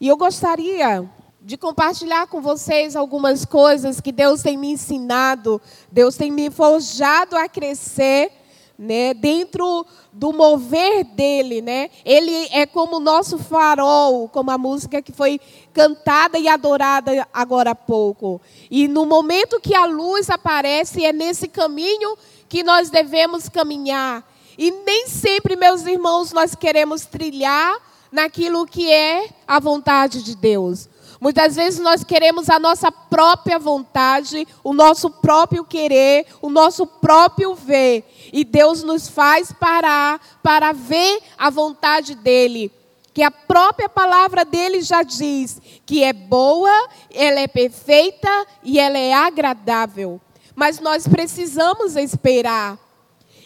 E eu gostaria de compartilhar com vocês algumas coisas que Deus tem me ensinado, Deus tem me forjado a crescer, né, dentro do mover dele, né? Ele é como o nosso farol, como a música que foi cantada e adorada agora há pouco. E no momento que a luz aparece, é nesse caminho que nós devemos caminhar. E nem sempre, meus irmãos, nós queremos trilhar naquilo que é a vontade de Deus. Muitas vezes nós queremos a nossa própria vontade, o nosso próprio querer, o nosso próprio ver. E Deus nos faz parar para ver a vontade dEle. Que a própria palavra dele já diz que é boa, ela é perfeita e ela é agradável. Mas nós precisamos esperar.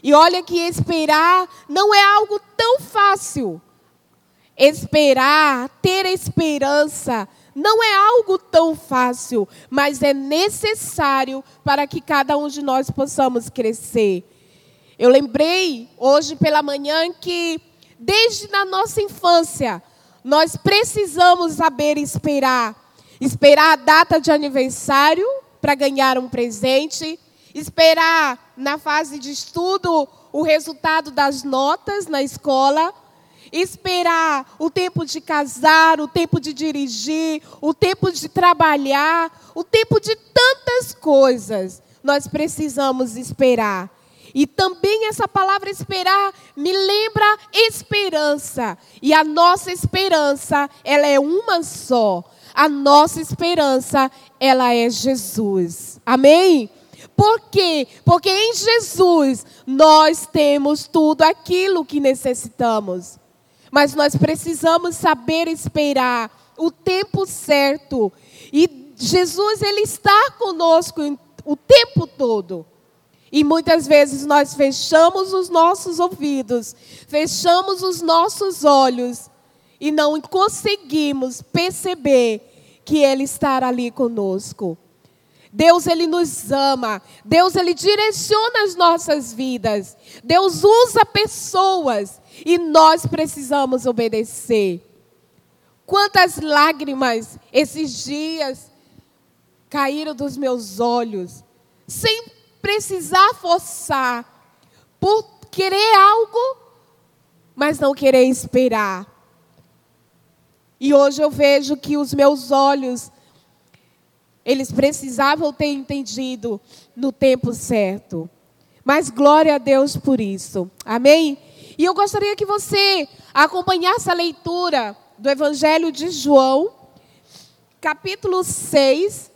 E olha que esperar não é algo tão fácil. Esperar, ter esperança, não é algo tão fácil, mas é necessário para que cada um de nós possamos crescer. Eu lembrei hoje pela manhã que, desde na nossa infância, nós precisamos saber esperar. Esperar a data de aniversário para ganhar um presente, esperar na fase de estudo o resultado das notas na escola esperar o tempo de casar, o tempo de dirigir, o tempo de trabalhar, o tempo de tantas coisas. Nós precisamos esperar. E também essa palavra esperar me lembra esperança. E a nossa esperança, ela é uma só. A nossa esperança, ela é Jesus. Amém? Por quê? Porque em Jesus nós temos tudo aquilo que necessitamos. Mas nós precisamos saber esperar o tempo certo. E Jesus, Ele está conosco o tempo todo. E muitas vezes nós fechamos os nossos ouvidos, fechamos os nossos olhos e não conseguimos perceber que Ele está ali conosco. Deus ele nos ama. Deus ele direciona as nossas vidas. Deus usa pessoas e nós precisamos obedecer. Quantas lágrimas esses dias caíram dos meus olhos, sem precisar forçar, por querer algo, mas não querer esperar. E hoje eu vejo que os meus olhos, eles precisavam ter entendido no tempo certo. Mas glória a Deus por isso. Amém? E eu gostaria que você acompanhasse a leitura do Evangelho de João, capítulo 6,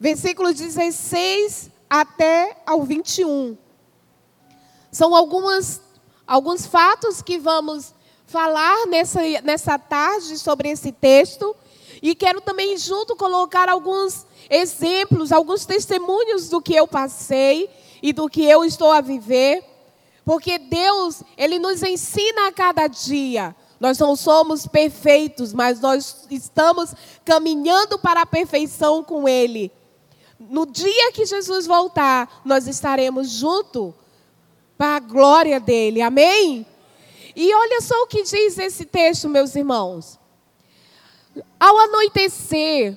versículos 16 até ao 21. São algumas, alguns fatos que vamos falar nessa, nessa tarde sobre esse texto. E quero também, junto, colocar alguns exemplos, alguns testemunhos do que eu passei e do que eu estou a viver. Porque Deus, Ele nos ensina a cada dia. Nós não somos perfeitos, mas nós estamos caminhando para a perfeição com Ele. No dia que Jesus voltar, nós estaremos junto para a glória dele. Amém? E olha só o que diz esse texto, meus irmãos. Ao anoitecer,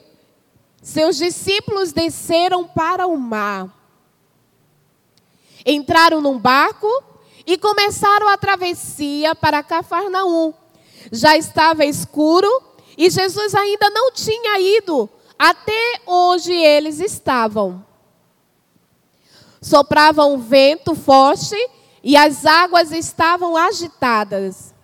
seus discípulos desceram para o mar. Entraram num barco e começaram a travessia para Cafarnaum. Já estava escuro e Jesus ainda não tinha ido até onde eles estavam. Soprava um vento forte e as águas estavam agitadas.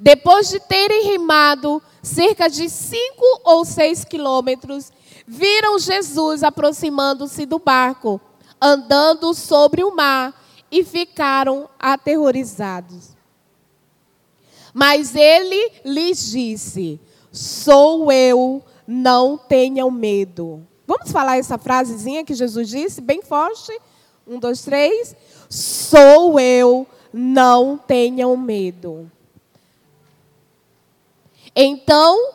Depois de terem remado cerca de cinco ou seis quilômetros, viram Jesus aproximando-se do barco, andando sobre o mar e ficaram aterrorizados. Mas ele lhes disse: Sou eu, não tenham medo. Vamos falar essa frasezinha que Jesus disse, bem forte? Um, dois, três. Sou eu, não tenham medo. Então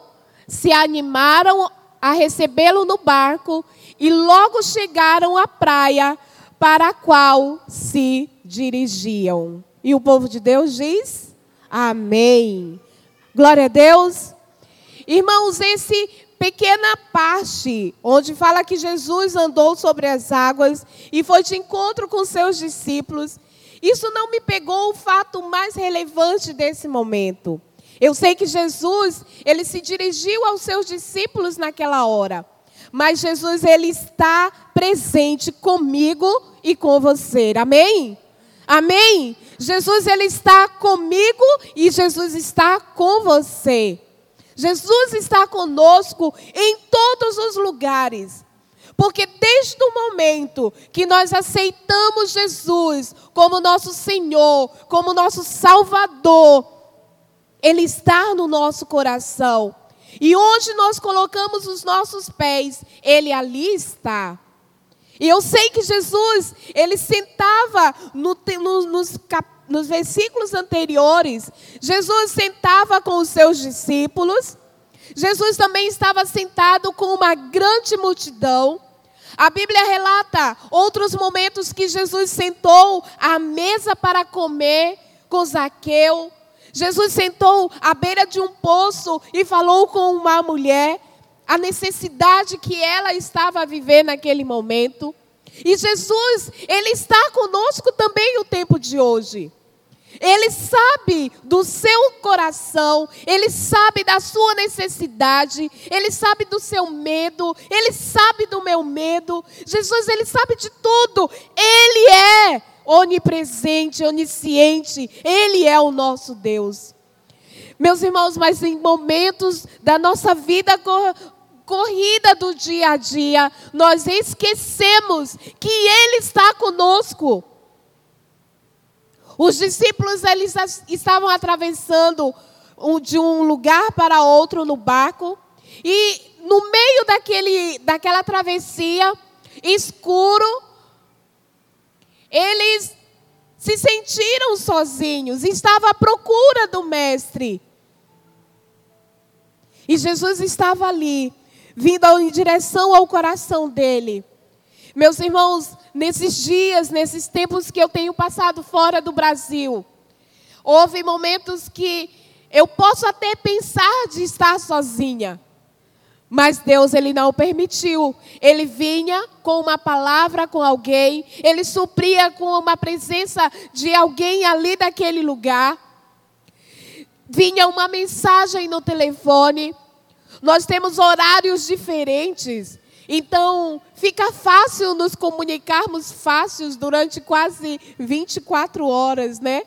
se animaram a recebê-lo no barco e logo chegaram à praia para a qual se dirigiam. E o povo de Deus diz: Amém. Glória a Deus. Irmãos, esse pequena parte onde fala que Jesus andou sobre as águas e foi de encontro com seus discípulos, isso não me pegou o fato mais relevante desse momento. Eu sei que Jesus, ele se dirigiu aos seus discípulos naquela hora. Mas Jesus ele está presente comigo e com você. Amém? Amém? Jesus ele está comigo e Jesus está com você. Jesus está conosco em todos os lugares. Porque desde o momento que nós aceitamos Jesus como nosso Senhor, como nosso Salvador, Ele está no nosso coração. E onde nós colocamos os nossos pés, Ele ali está. E eu sei que Jesus, Ele sentava no, no, nos, nos versículos anteriores, Jesus sentava com os seus discípulos. Jesus também estava sentado com uma grande multidão. A Bíblia relata outros momentos que Jesus sentou à mesa para comer com Zaqueu. Jesus sentou à beira de um poço e falou com uma mulher a necessidade que ela estava a viver naquele momento. E Jesus, ele está conosco também o tempo de hoje. Ele sabe do seu coração, ele sabe da sua necessidade, ele sabe do seu medo, ele sabe do meu medo. Jesus, ele sabe de tudo. Ele é onipresente, onisciente, ele é o nosso Deus. Meus irmãos, mas em momentos da nossa vida corrida do dia a dia, nós esquecemos que ele está conosco. Os discípulos eles estavam atravessando de um lugar para outro no barco e no meio daquele, daquela travessia escuro, eles se sentiram sozinhos, estavam à procura do mestre. E Jesus estava ali, vindo em direção ao coração dele. Meus irmãos, nesses dias, nesses tempos que eu tenho passado fora do Brasil, houve momentos que eu posso até pensar de estar sozinha. Mas Deus ele não permitiu. Ele vinha com uma palavra com alguém, ele supria com uma presença de alguém ali daquele lugar. Vinha uma mensagem no telefone. Nós temos horários diferentes. Então, fica fácil nos comunicarmos fáceis durante quase 24 horas, né?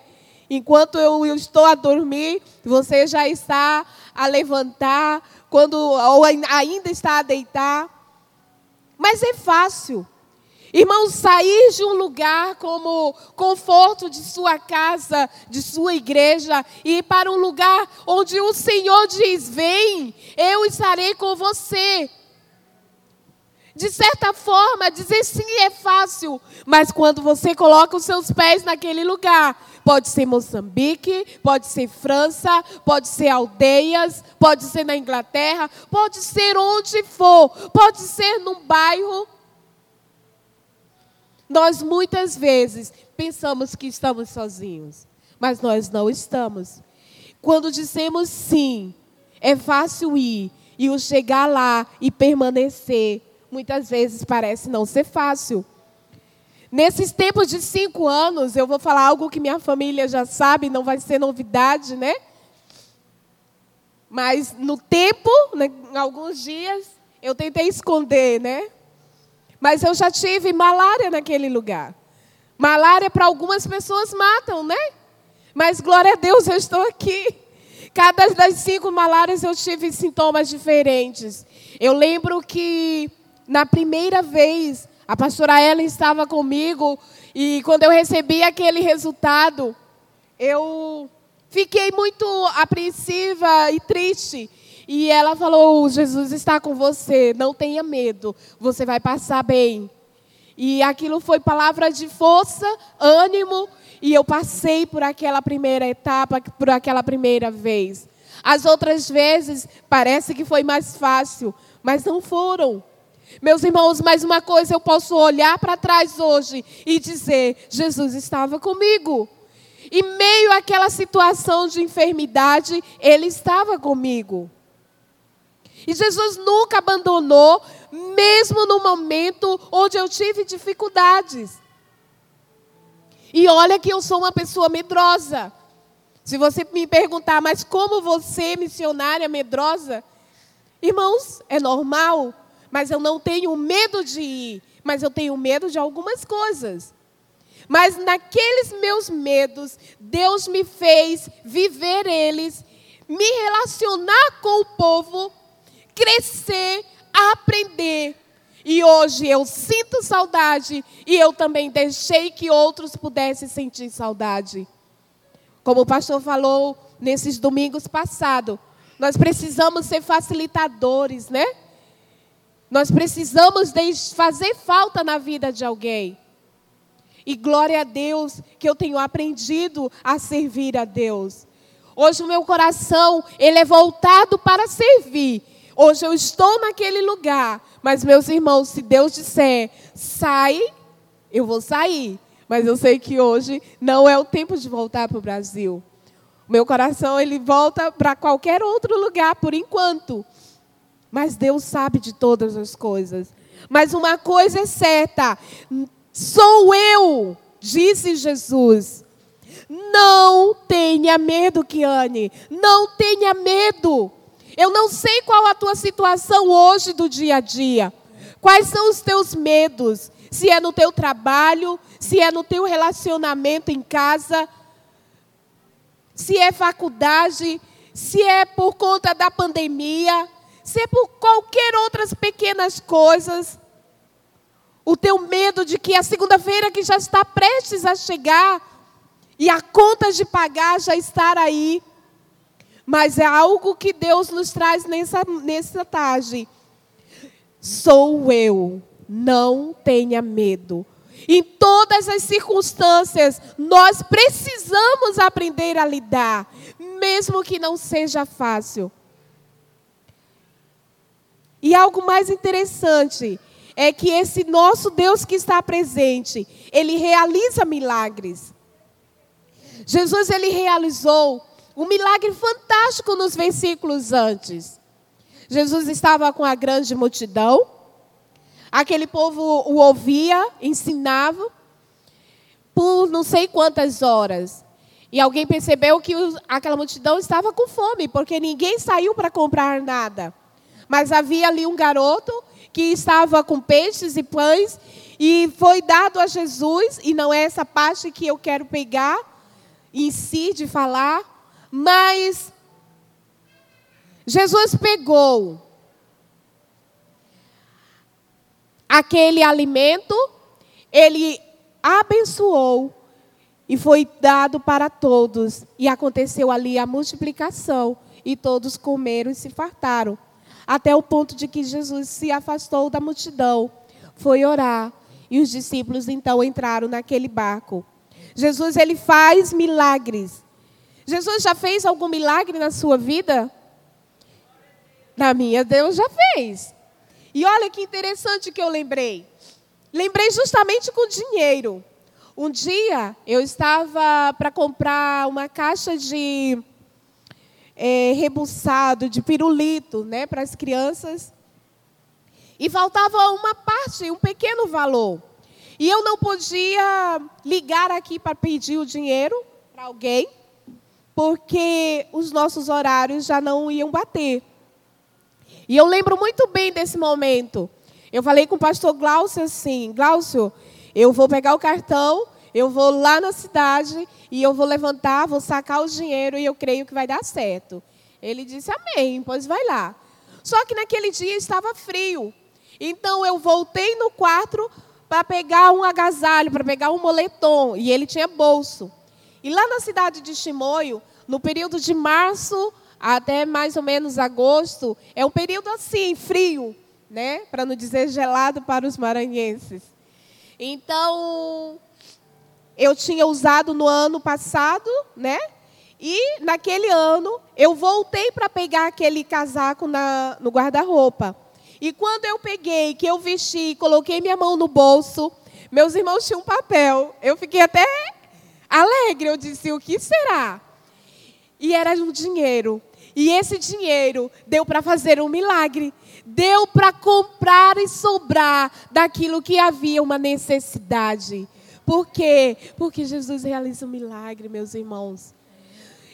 Enquanto eu estou a dormir, você já está a levantar, quando ou ainda está a deitar. Mas é fácil. Irmãos, sair de um lugar como conforto de sua casa, de sua igreja, e ir para um lugar onde o Senhor diz: Vem, eu estarei com você. De certa forma, dizer sim é fácil, mas quando você coloca os seus pés naquele lugar, pode ser Moçambique, pode ser França, pode ser aldeias, pode ser na Inglaterra, pode ser onde for, pode ser num bairro. Nós muitas vezes pensamos que estamos sozinhos, mas nós não estamos. Quando dizemos sim, é fácil ir e o chegar lá e permanecer muitas vezes parece não ser fácil. Nesses tempos de cinco anos, eu vou falar algo que minha família já sabe, não vai ser novidade, né? Mas no tempo, né, em alguns dias, eu tentei esconder, né? Mas eu já tive malária naquele lugar. Malária para algumas pessoas matam, né? Mas glória a Deus, eu estou aqui. Cada das cinco malárias eu tive sintomas diferentes. Eu lembro que na primeira vez, a pastora Ellen estava comigo e quando eu recebi aquele resultado, eu fiquei muito apreensiva e triste. E ela falou: Jesus está com você, não tenha medo, você vai passar bem. E aquilo foi palavra de força, ânimo, e eu passei por aquela primeira etapa, por aquela primeira vez. As outras vezes parece que foi mais fácil, mas não foram. Meus irmãos, mais uma coisa eu posso olhar para trás hoje e dizer: Jesus estava comigo. Em meio àquela situação de enfermidade, Ele estava comigo. E Jesus nunca abandonou, mesmo no momento onde eu tive dificuldades. E olha que eu sou uma pessoa medrosa. Se você me perguntar, mas como você, missionária medrosa? Irmãos, é normal, mas eu não tenho medo de ir, mas eu tenho medo de algumas coisas. Mas naqueles meus medos, Deus me fez viver eles, me relacionar com o povo, crescer, aprender. E hoje eu sinto saudade e eu também deixei que outros pudessem sentir saudade. Como o pastor falou nesses domingos passados, nós precisamos ser facilitadores, né? Nós precisamos fazer falta na vida de alguém. E glória a Deus que eu tenho aprendido a servir a Deus. Hoje o meu coração, ele é voltado para servir. Hoje eu estou naquele lugar, mas meus irmãos, se Deus disser, sai, eu vou sair. Mas eu sei que hoje não é o tempo de voltar para o Brasil. Meu coração ele volta para qualquer outro lugar por enquanto. Mas Deus sabe de todas as coisas. Mas uma coisa é certa: sou eu, disse Jesus. Não tenha medo, Kiane. Não tenha medo. Eu não sei qual a tua situação hoje do dia a dia. Quais são os teus medos? Se é no teu trabalho, se é no teu relacionamento em casa, se é faculdade, se é por conta da pandemia, por qualquer outras pequenas coisas. O teu medo de que a segunda-feira que já está prestes a chegar e a conta de pagar já estar aí. Mas é algo que Deus nos traz nessa, nessa tarde. Sou eu, não tenha medo. Em todas as circunstâncias, nós precisamos aprender a lidar, mesmo que não seja fácil. E algo mais interessante é que esse nosso Deus que está presente, ele realiza milagres. Jesus ele realizou um milagre fantástico nos versículos antes. Jesus estava com a grande multidão, aquele povo o ouvia, ensinava, por não sei quantas horas. E alguém percebeu que aquela multidão estava com fome, porque ninguém saiu para comprar nada. Mas havia ali um garoto que estava com peixes e pães, e foi dado a Jesus, e não é essa parte que eu quero pegar em si de falar, mas Jesus pegou aquele alimento, ele abençoou e foi dado para todos. E aconteceu ali a multiplicação. E todos comeram e se fartaram. Até o ponto de que Jesus se afastou da multidão, foi orar. E os discípulos então entraram naquele barco. Jesus ele faz milagres. Jesus já fez algum milagre na sua vida? Na minha, Deus já fez. E olha que interessante que eu lembrei. Lembrei justamente com dinheiro. Um dia eu estava para comprar uma caixa de é, rebuçado, de pirulito, né, para as crianças. E faltava uma parte, um pequeno valor. E eu não podia ligar aqui para pedir o dinheiro para alguém porque os nossos horários já não iam bater. E eu lembro muito bem desse momento. Eu falei com o pastor Glaucio assim: Glaucio, eu vou pegar o cartão, eu vou lá na cidade e eu vou levantar, vou sacar o dinheiro e eu creio que vai dar certo. Ele disse: Amém, pois vai lá. Só que naquele dia estava frio. Então eu voltei no quarto para pegar um agasalho, para pegar um moletom. E ele tinha bolso. E lá na cidade de Chimoio, no período de março até mais ou menos agosto, é um período assim, frio, né? Para não dizer gelado para os maranhenses. Então, eu tinha usado no ano passado, né? E naquele ano eu voltei para pegar aquele casaco na, no guarda-roupa. E quando eu peguei, que eu vesti, coloquei minha mão no bolso, meus irmãos tinham um papel. Eu fiquei até alegre. Eu disse: o que será? E era um dinheiro. E esse dinheiro deu para fazer um milagre. Deu para comprar e sobrar daquilo que havia uma necessidade. Por quê? Porque Jesus realiza um milagre, meus irmãos.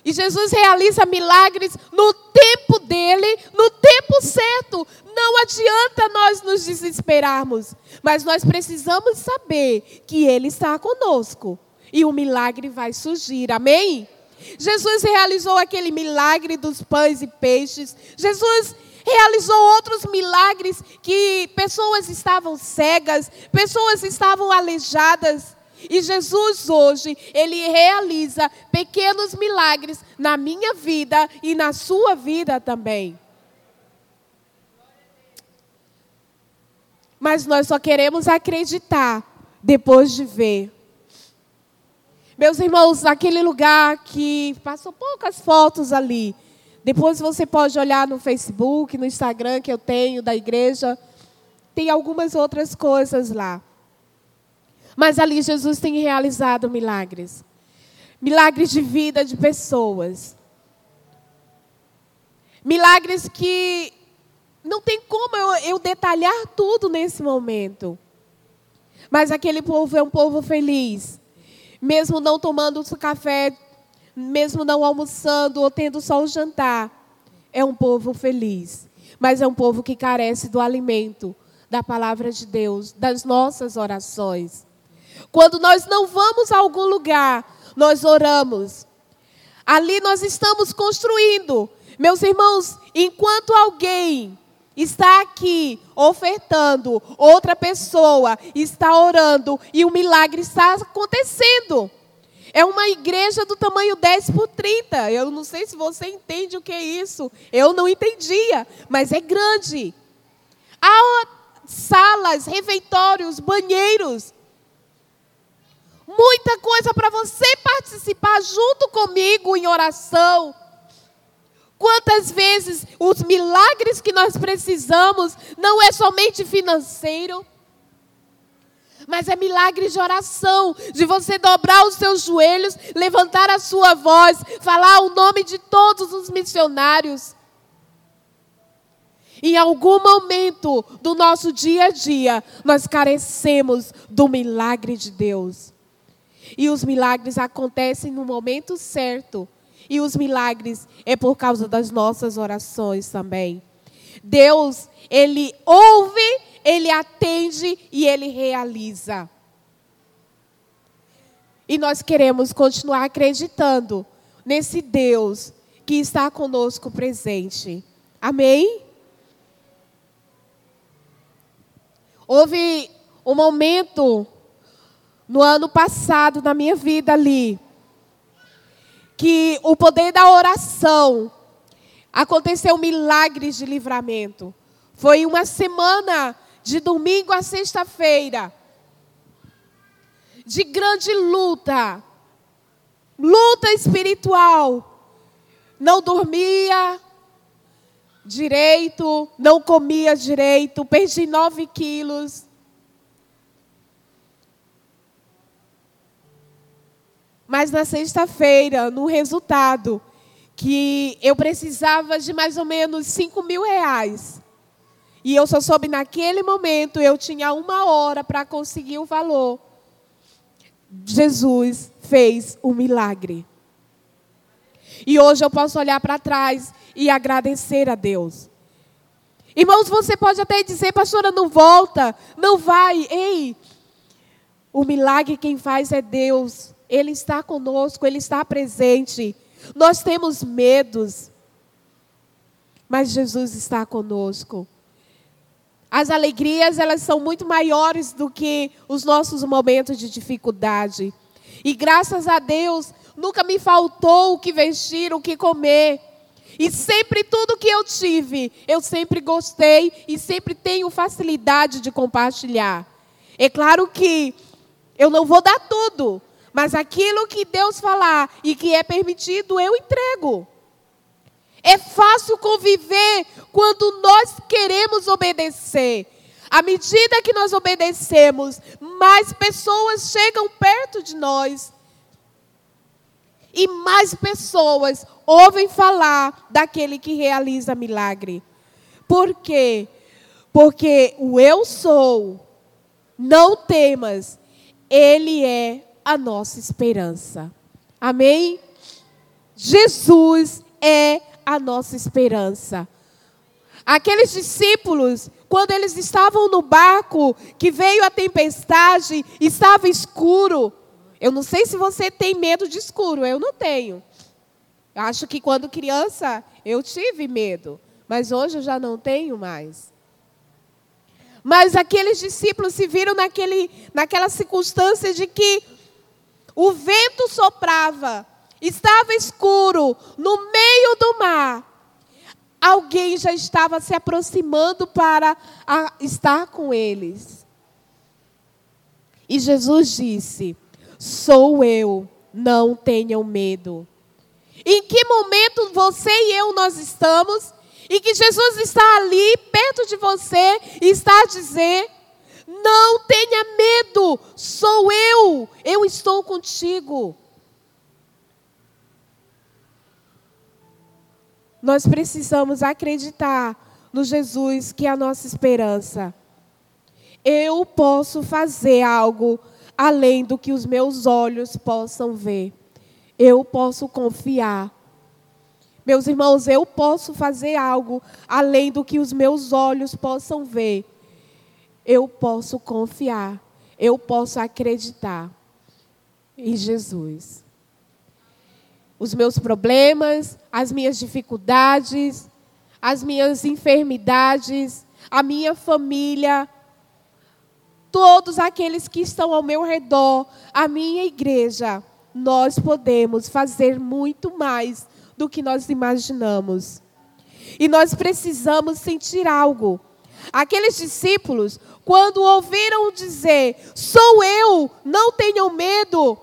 E Jesus realiza milagres no tempo dele, no tempo certo. Não adianta nós nos desesperarmos, mas nós precisamos saber que ele está conosco e o milagre vai surgir. Amém? Jesus realizou aquele milagre dos pães e peixes. Jesus realizou outros milagres que pessoas estavam cegas, pessoas estavam aleijadas. E Jesus hoje, ele realiza pequenos milagres na minha vida e na sua vida também. Mas nós só queremos acreditar depois de ver. Meus irmãos, aquele lugar que passou poucas fotos ali. Depois você pode olhar no Facebook, no Instagram que eu tenho da igreja. Tem algumas outras coisas lá. Mas ali Jesus tem realizado milagres. Milagres de vida de pessoas. Milagres que não tem como eu, eu detalhar tudo nesse momento. Mas aquele povo é um povo feliz mesmo não tomando o café, mesmo não almoçando ou tendo só o jantar, é um povo feliz. Mas é um povo que carece do alimento, da palavra de Deus, das nossas orações. Quando nós não vamos a algum lugar, nós oramos. Ali nós estamos construindo. Meus irmãos, enquanto alguém está aqui ofertando, outra pessoa está orando e o milagre está acontecendo. É uma igreja do tamanho 10 por 30. Eu não sei se você entende o que é isso. Eu não entendia, mas é grande. Há salas, refeitórios, banheiros. Muita coisa para você participar junto comigo em oração Quantas vezes os milagres que nós precisamos não é somente financeiro, mas é milagre de oração, de você dobrar os seus joelhos, levantar a sua voz, falar o nome de todos os missionários. Em algum momento do nosso dia a dia, nós carecemos do milagre de Deus. E os milagres acontecem no momento certo e os milagres é por causa das nossas orações também. Deus, Ele ouve, Ele atende e Ele realiza. E nós queremos continuar acreditando nesse Deus que está conosco presente. Amém? Houve um momento no ano passado na minha vida ali que o poder da oração aconteceu milagres de livramento. Foi uma semana de domingo a sexta-feira de grande luta, luta espiritual. Não dormia direito, não comia direito, perdi nove quilos. Mas na sexta-feira, no resultado, que eu precisava de mais ou menos 5 mil reais. E eu só soube naquele momento, eu tinha uma hora para conseguir o valor. Jesus fez o um milagre. E hoje eu posso olhar para trás e agradecer a Deus. Irmãos, você pode até dizer, pastora, não volta, não vai. Ei, o milagre quem faz é Deus. Ele está conosco, Ele está presente. Nós temos medos, mas Jesus está conosco. As alegrias, elas são muito maiores do que os nossos momentos de dificuldade. E graças a Deus, nunca me faltou o que vestir, o que comer. E sempre tudo que eu tive, eu sempre gostei e sempre tenho facilidade de compartilhar. É claro que eu não vou dar tudo, mas aquilo que Deus falar e que é permitido, eu entrego. É fácil conviver quando nós queremos obedecer. À medida que nós obedecemos, mais pessoas chegam perto de nós. E mais pessoas ouvem falar daquele que realiza milagre. Por quê? Porque o eu sou, não temas, ele é a nossa esperança. Amém? Jesus é a nossa esperança. Aqueles discípulos, quando eles estavam no barco, que veio a tempestade, estava escuro. Eu não sei se você tem medo de escuro, eu não tenho. Acho que quando criança eu tive medo, mas hoje eu já não tenho mais. Mas aqueles discípulos se viram naquele, naquela circunstância de que o vento soprava, estava escuro, no meio do mar. Alguém já estava se aproximando para estar com eles. E Jesus disse: Sou eu, não tenham medo. Em que momento você e eu nós estamos? E que Jesus está ali perto de você e está a dizer: Não tenha medo, sou eu, eu estou contigo. Nós precisamos acreditar no Jesus que é a nossa esperança. Eu posso fazer algo além do que os meus olhos possam ver. Eu posso confiar. Meus irmãos, eu posso fazer algo além do que os meus olhos possam ver. Eu posso confiar. Eu posso acreditar em Jesus. Os meus problemas, as minhas dificuldades, as minhas enfermidades, a minha família, todos aqueles que estão ao meu redor, a minha igreja, nós podemos fazer muito mais do que nós imaginamos. E nós precisamos sentir algo. Aqueles discípulos, quando ouviram dizer: Sou eu, não tenham medo.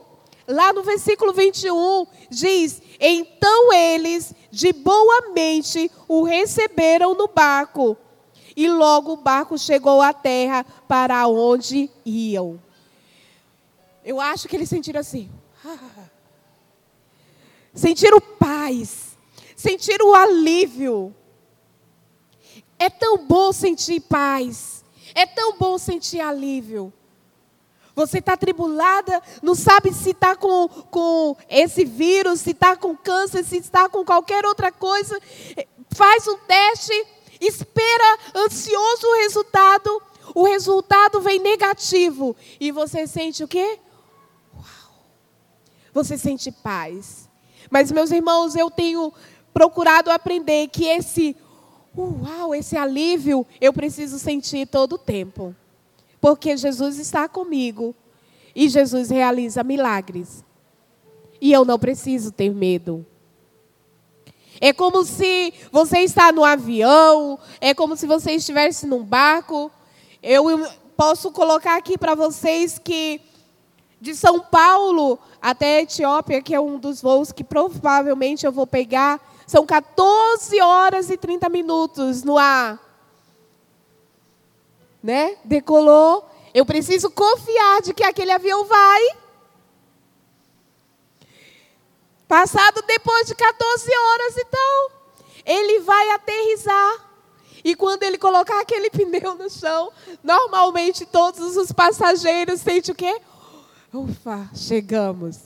Lá no versículo 21 diz: Então eles, de boa mente, o receberam no barco e logo o barco chegou à terra para onde iam. Eu acho que eles sentiram assim. Sentiram paz. Sentiram alívio. É tão bom sentir paz. É tão bom sentir alívio. Você está tribulada, não sabe se está com, com esse vírus, se está com câncer, se está com qualquer outra coisa. Faz um teste, espera ansioso o resultado, o resultado vem negativo e você sente o quê? Uau! Você sente paz. Mas meus irmãos, eu tenho procurado aprender que esse uau, esse alívio eu preciso sentir todo o tempo. Porque Jesus está comigo e Jesus realiza milagres. E eu não preciso ter medo. É como se você está no avião, é como se você estivesse num barco. Eu posso colocar aqui para vocês que de São Paulo até a Etiópia, que é um dos voos que provavelmente eu vou pegar, são 14 horas e 30 minutos no ar. Né? Decolou. Eu preciso confiar de que aquele avião vai. Passado depois de 14 horas, então, ele vai aterrizar. E quando ele colocar aquele pneu no chão, normalmente todos os passageiros sentem o quê? Ufa, chegamos.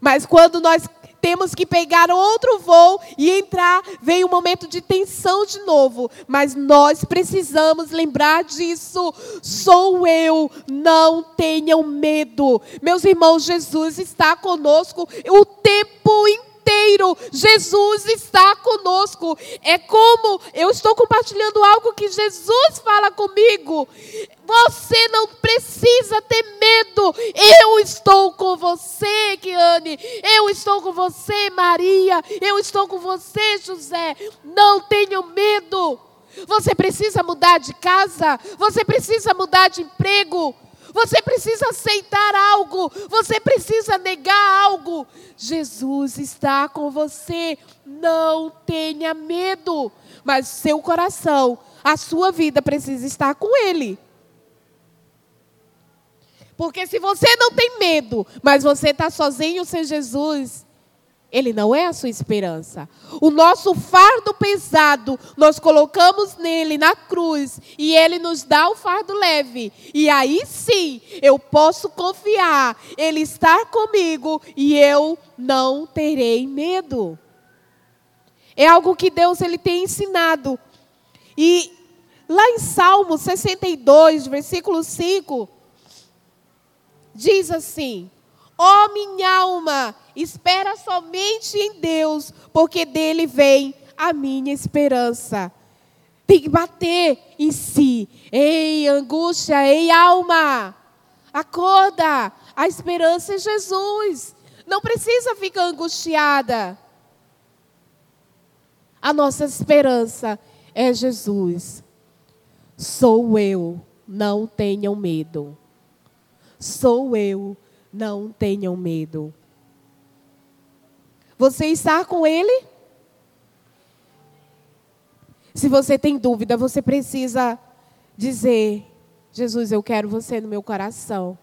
Mas quando nós temos que pegar outro voo e entrar, vem um momento de tensão de novo. Mas nós precisamos lembrar disso. Sou eu, não tenham medo. Meus irmãos, Jesus está conosco o tempo inteiro inteiro. Jesus está conosco. É como eu estou compartilhando algo que Jesus fala comigo. Você não precisa ter medo. Eu estou com você, Kiane. Eu estou com você, Maria. Eu estou com você, José. Não tenham medo. Você precisa mudar de casa. Você precisa mudar de emprego. Você precisa aceitar algo, você precisa negar algo. Jesus está com você. Não tenha medo, mas seu coração, a sua vida precisa estar com Ele. Porque se você não tem medo, mas você está sozinho sem Jesus, Ele não é a sua esperança. O nosso fardo pesado, nós colocamos nele na cruz e ele nos dá o fardo leve. E aí sim, eu posso confiar, ele está comigo e eu não terei medo. É algo que Deus ele tem ensinado. E lá em Salmo 62, versículo 5, diz assim: Ó oh, minha alma, espera somente em Deus, porque dele vem a minha esperança. Tem que bater em si. Ei, angústia, ei, alma, acorda. A esperança é Jesus. Não precisa ficar angustiada. A nossa esperança é Jesus. Sou eu, não tenham medo. Sou eu, não tenham medo. Você está com Ele? Se você tem dúvida, você precisa dizer: Jesus, eu quero você no meu coração.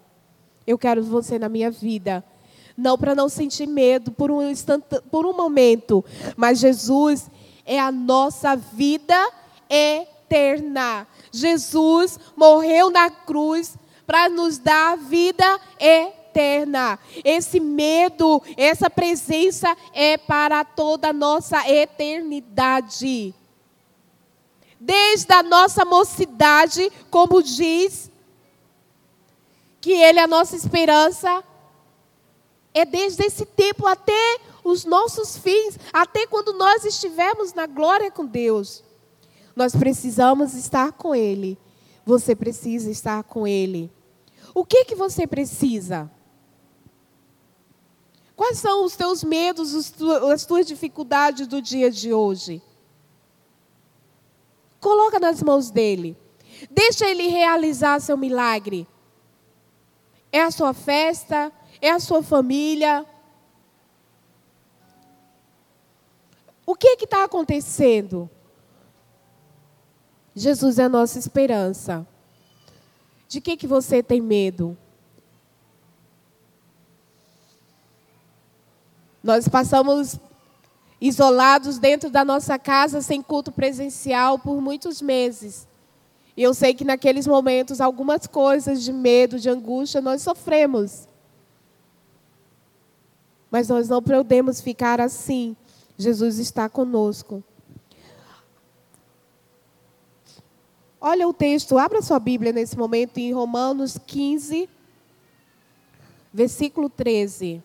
Eu quero você na minha vida. Não para não sentir medo por um, instante, por um momento, mas Jesus é a nossa vida eterna. Jesus morreu na cruz para nos dar vida eterna. Esse medo, essa presença é para toda a nossa eternidade. Desde a nossa mocidade, como diz, que Ele é a nossa esperança, é desde esse tempo até os nossos fins, até quando nós estivermos na glória com Deus. Nós precisamos estar com Ele. Você precisa estar com Ele. O que que você precisa? Quais são os teus medos, as tuas dificuldades do dia de hoje? Coloca nas mãos dele. Deixa ele realizar seu milagre. É a sua festa, é a sua família, O que está acontecendo? Jesus é a nossa esperança. De que, que você tem medo? Nós passamos isolados dentro da nossa casa sem culto presencial por muitos meses. E eu sei que naqueles momentos algumas coisas de medo, de angústia nós sofremos. Mas nós não podemos ficar assim. Jesus está conosco. Olha o texto, abra sua Bíblia nesse momento em Romanos 15, versículo 13.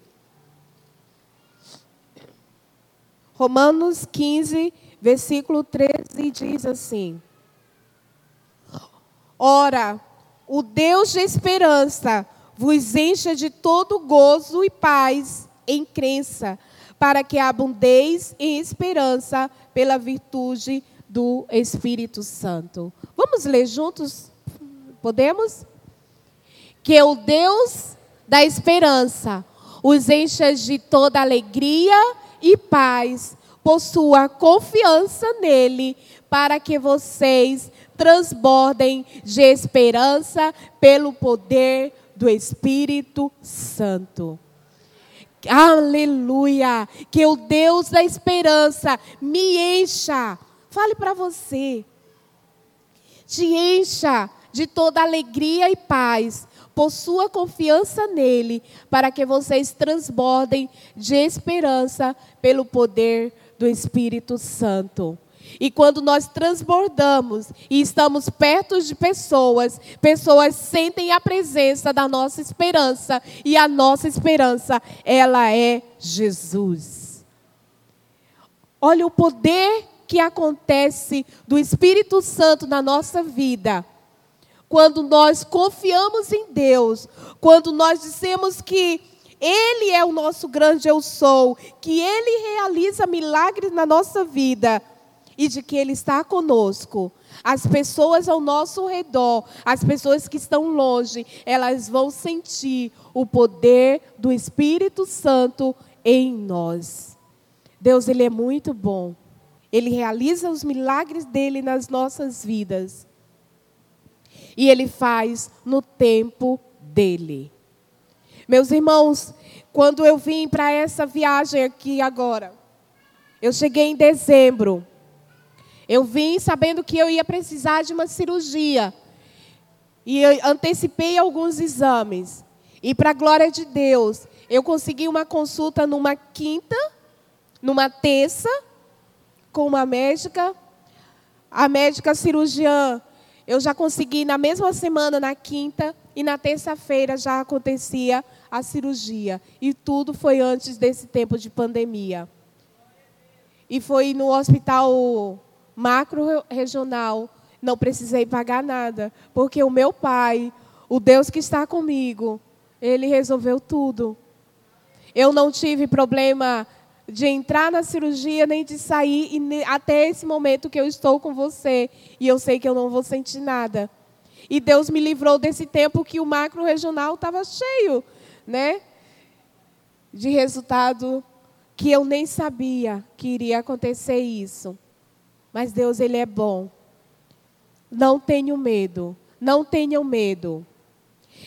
Romanos 15, versículo 13 diz assim: Ora, o Deus de esperança vos encha de todo gozo e paz em crença para que abundeis em esperança pela virtude do Espírito Santo. Vamos ler juntos? Podemos? Que o Deus da esperança os encha de toda alegria e paz, por sua confiança nele, para que vocês transbordem de esperança pelo poder do Espírito Santo. Aleluia! Que o Deus da esperança me encha. Fale para você. Te encha de toda alegria e paz, por sua confiança nele, para que vocês transbordem de esperança pelo poder do Espírito Santo. E quando nós transbordamos e estamos perto de pessoas, pessoas sentem a presença da nossa esperança. E a nossa esperança, ela é Jesus. Olha o poder que acontece do Espírito Santo na nossa vida. Quando nós confiamos em Deus, quando nós dizemos que Ele é o nosso grande eu sou, que Ele realiza milagres na nossa vida e de que Ele está conosco. As pessoas ao nosso redor, as pessoas que estão longe, elas vão sentir o poder do Espírito Santo em nós. Deus, Ele é muito bom. Ele realiza os milagres dele nas nossas vidas. E Ele faz no tempo dele. Meus irmãos, quando eu vim para essa viagem aqui agora, eu cheguei em dezembro. Eu vim sabendo que eu ia precisar de uma cirurgia. E antecipei alguns exames. E para a glória de Deus, eu consegui uma consulta numa quinta, numa terça, com uma médica. A médica cirurgiã, eu já consegui na mesma semana, na quinta, e na terça-feira já acontecia a cirurgia. E tudo foi antes desse tempo de pandemia. E foi no hospital macro regional, não precisei pagar nada, porque o meu pai, o Deus que está comigo, ele resolveu tudo. Eu não tive problema de entrar na cirurgia nem de sair e até esse momento que eu estou com você e eu sei que eu não vou sentir nada. E Deus me livrou desse tempo que o macro regional estava cheio, né? De resultado que eu nem sabia que iria acontecer isso. Mas Deus ele é bom. Não tenho medo, não tenham medo.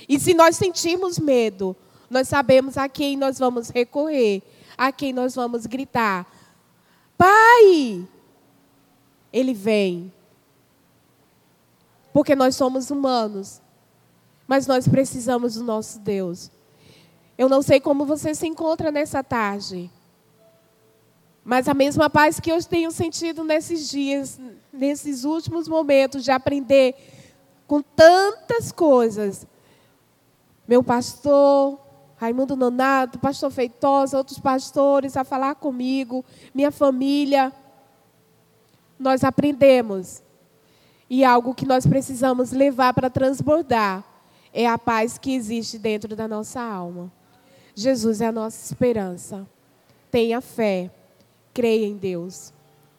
E se nós sentirmos medo, nós sabemos a quem nós vamos recorrer, a quem nós vamos gritar: Pai! Ele vem. Porque nós somos humanos, mas nós precisamos do nosso Deus. Eu não sei como você se encontra nessa tarde, mas a mesma paz que eu tenho sentido nesses dias, nesses últimos momentos de aprender com tantas coisas, meu pastor, Raimundo Nonato, pastor Feitosa, outros pastores a falar comigo, minha família. Nós aprendemos. E algo que nós precisamos levar para transbordar é a paz que existe dentro da nossa alma. Jesus é a nossa esperança. Tenha fé, creia em Deus.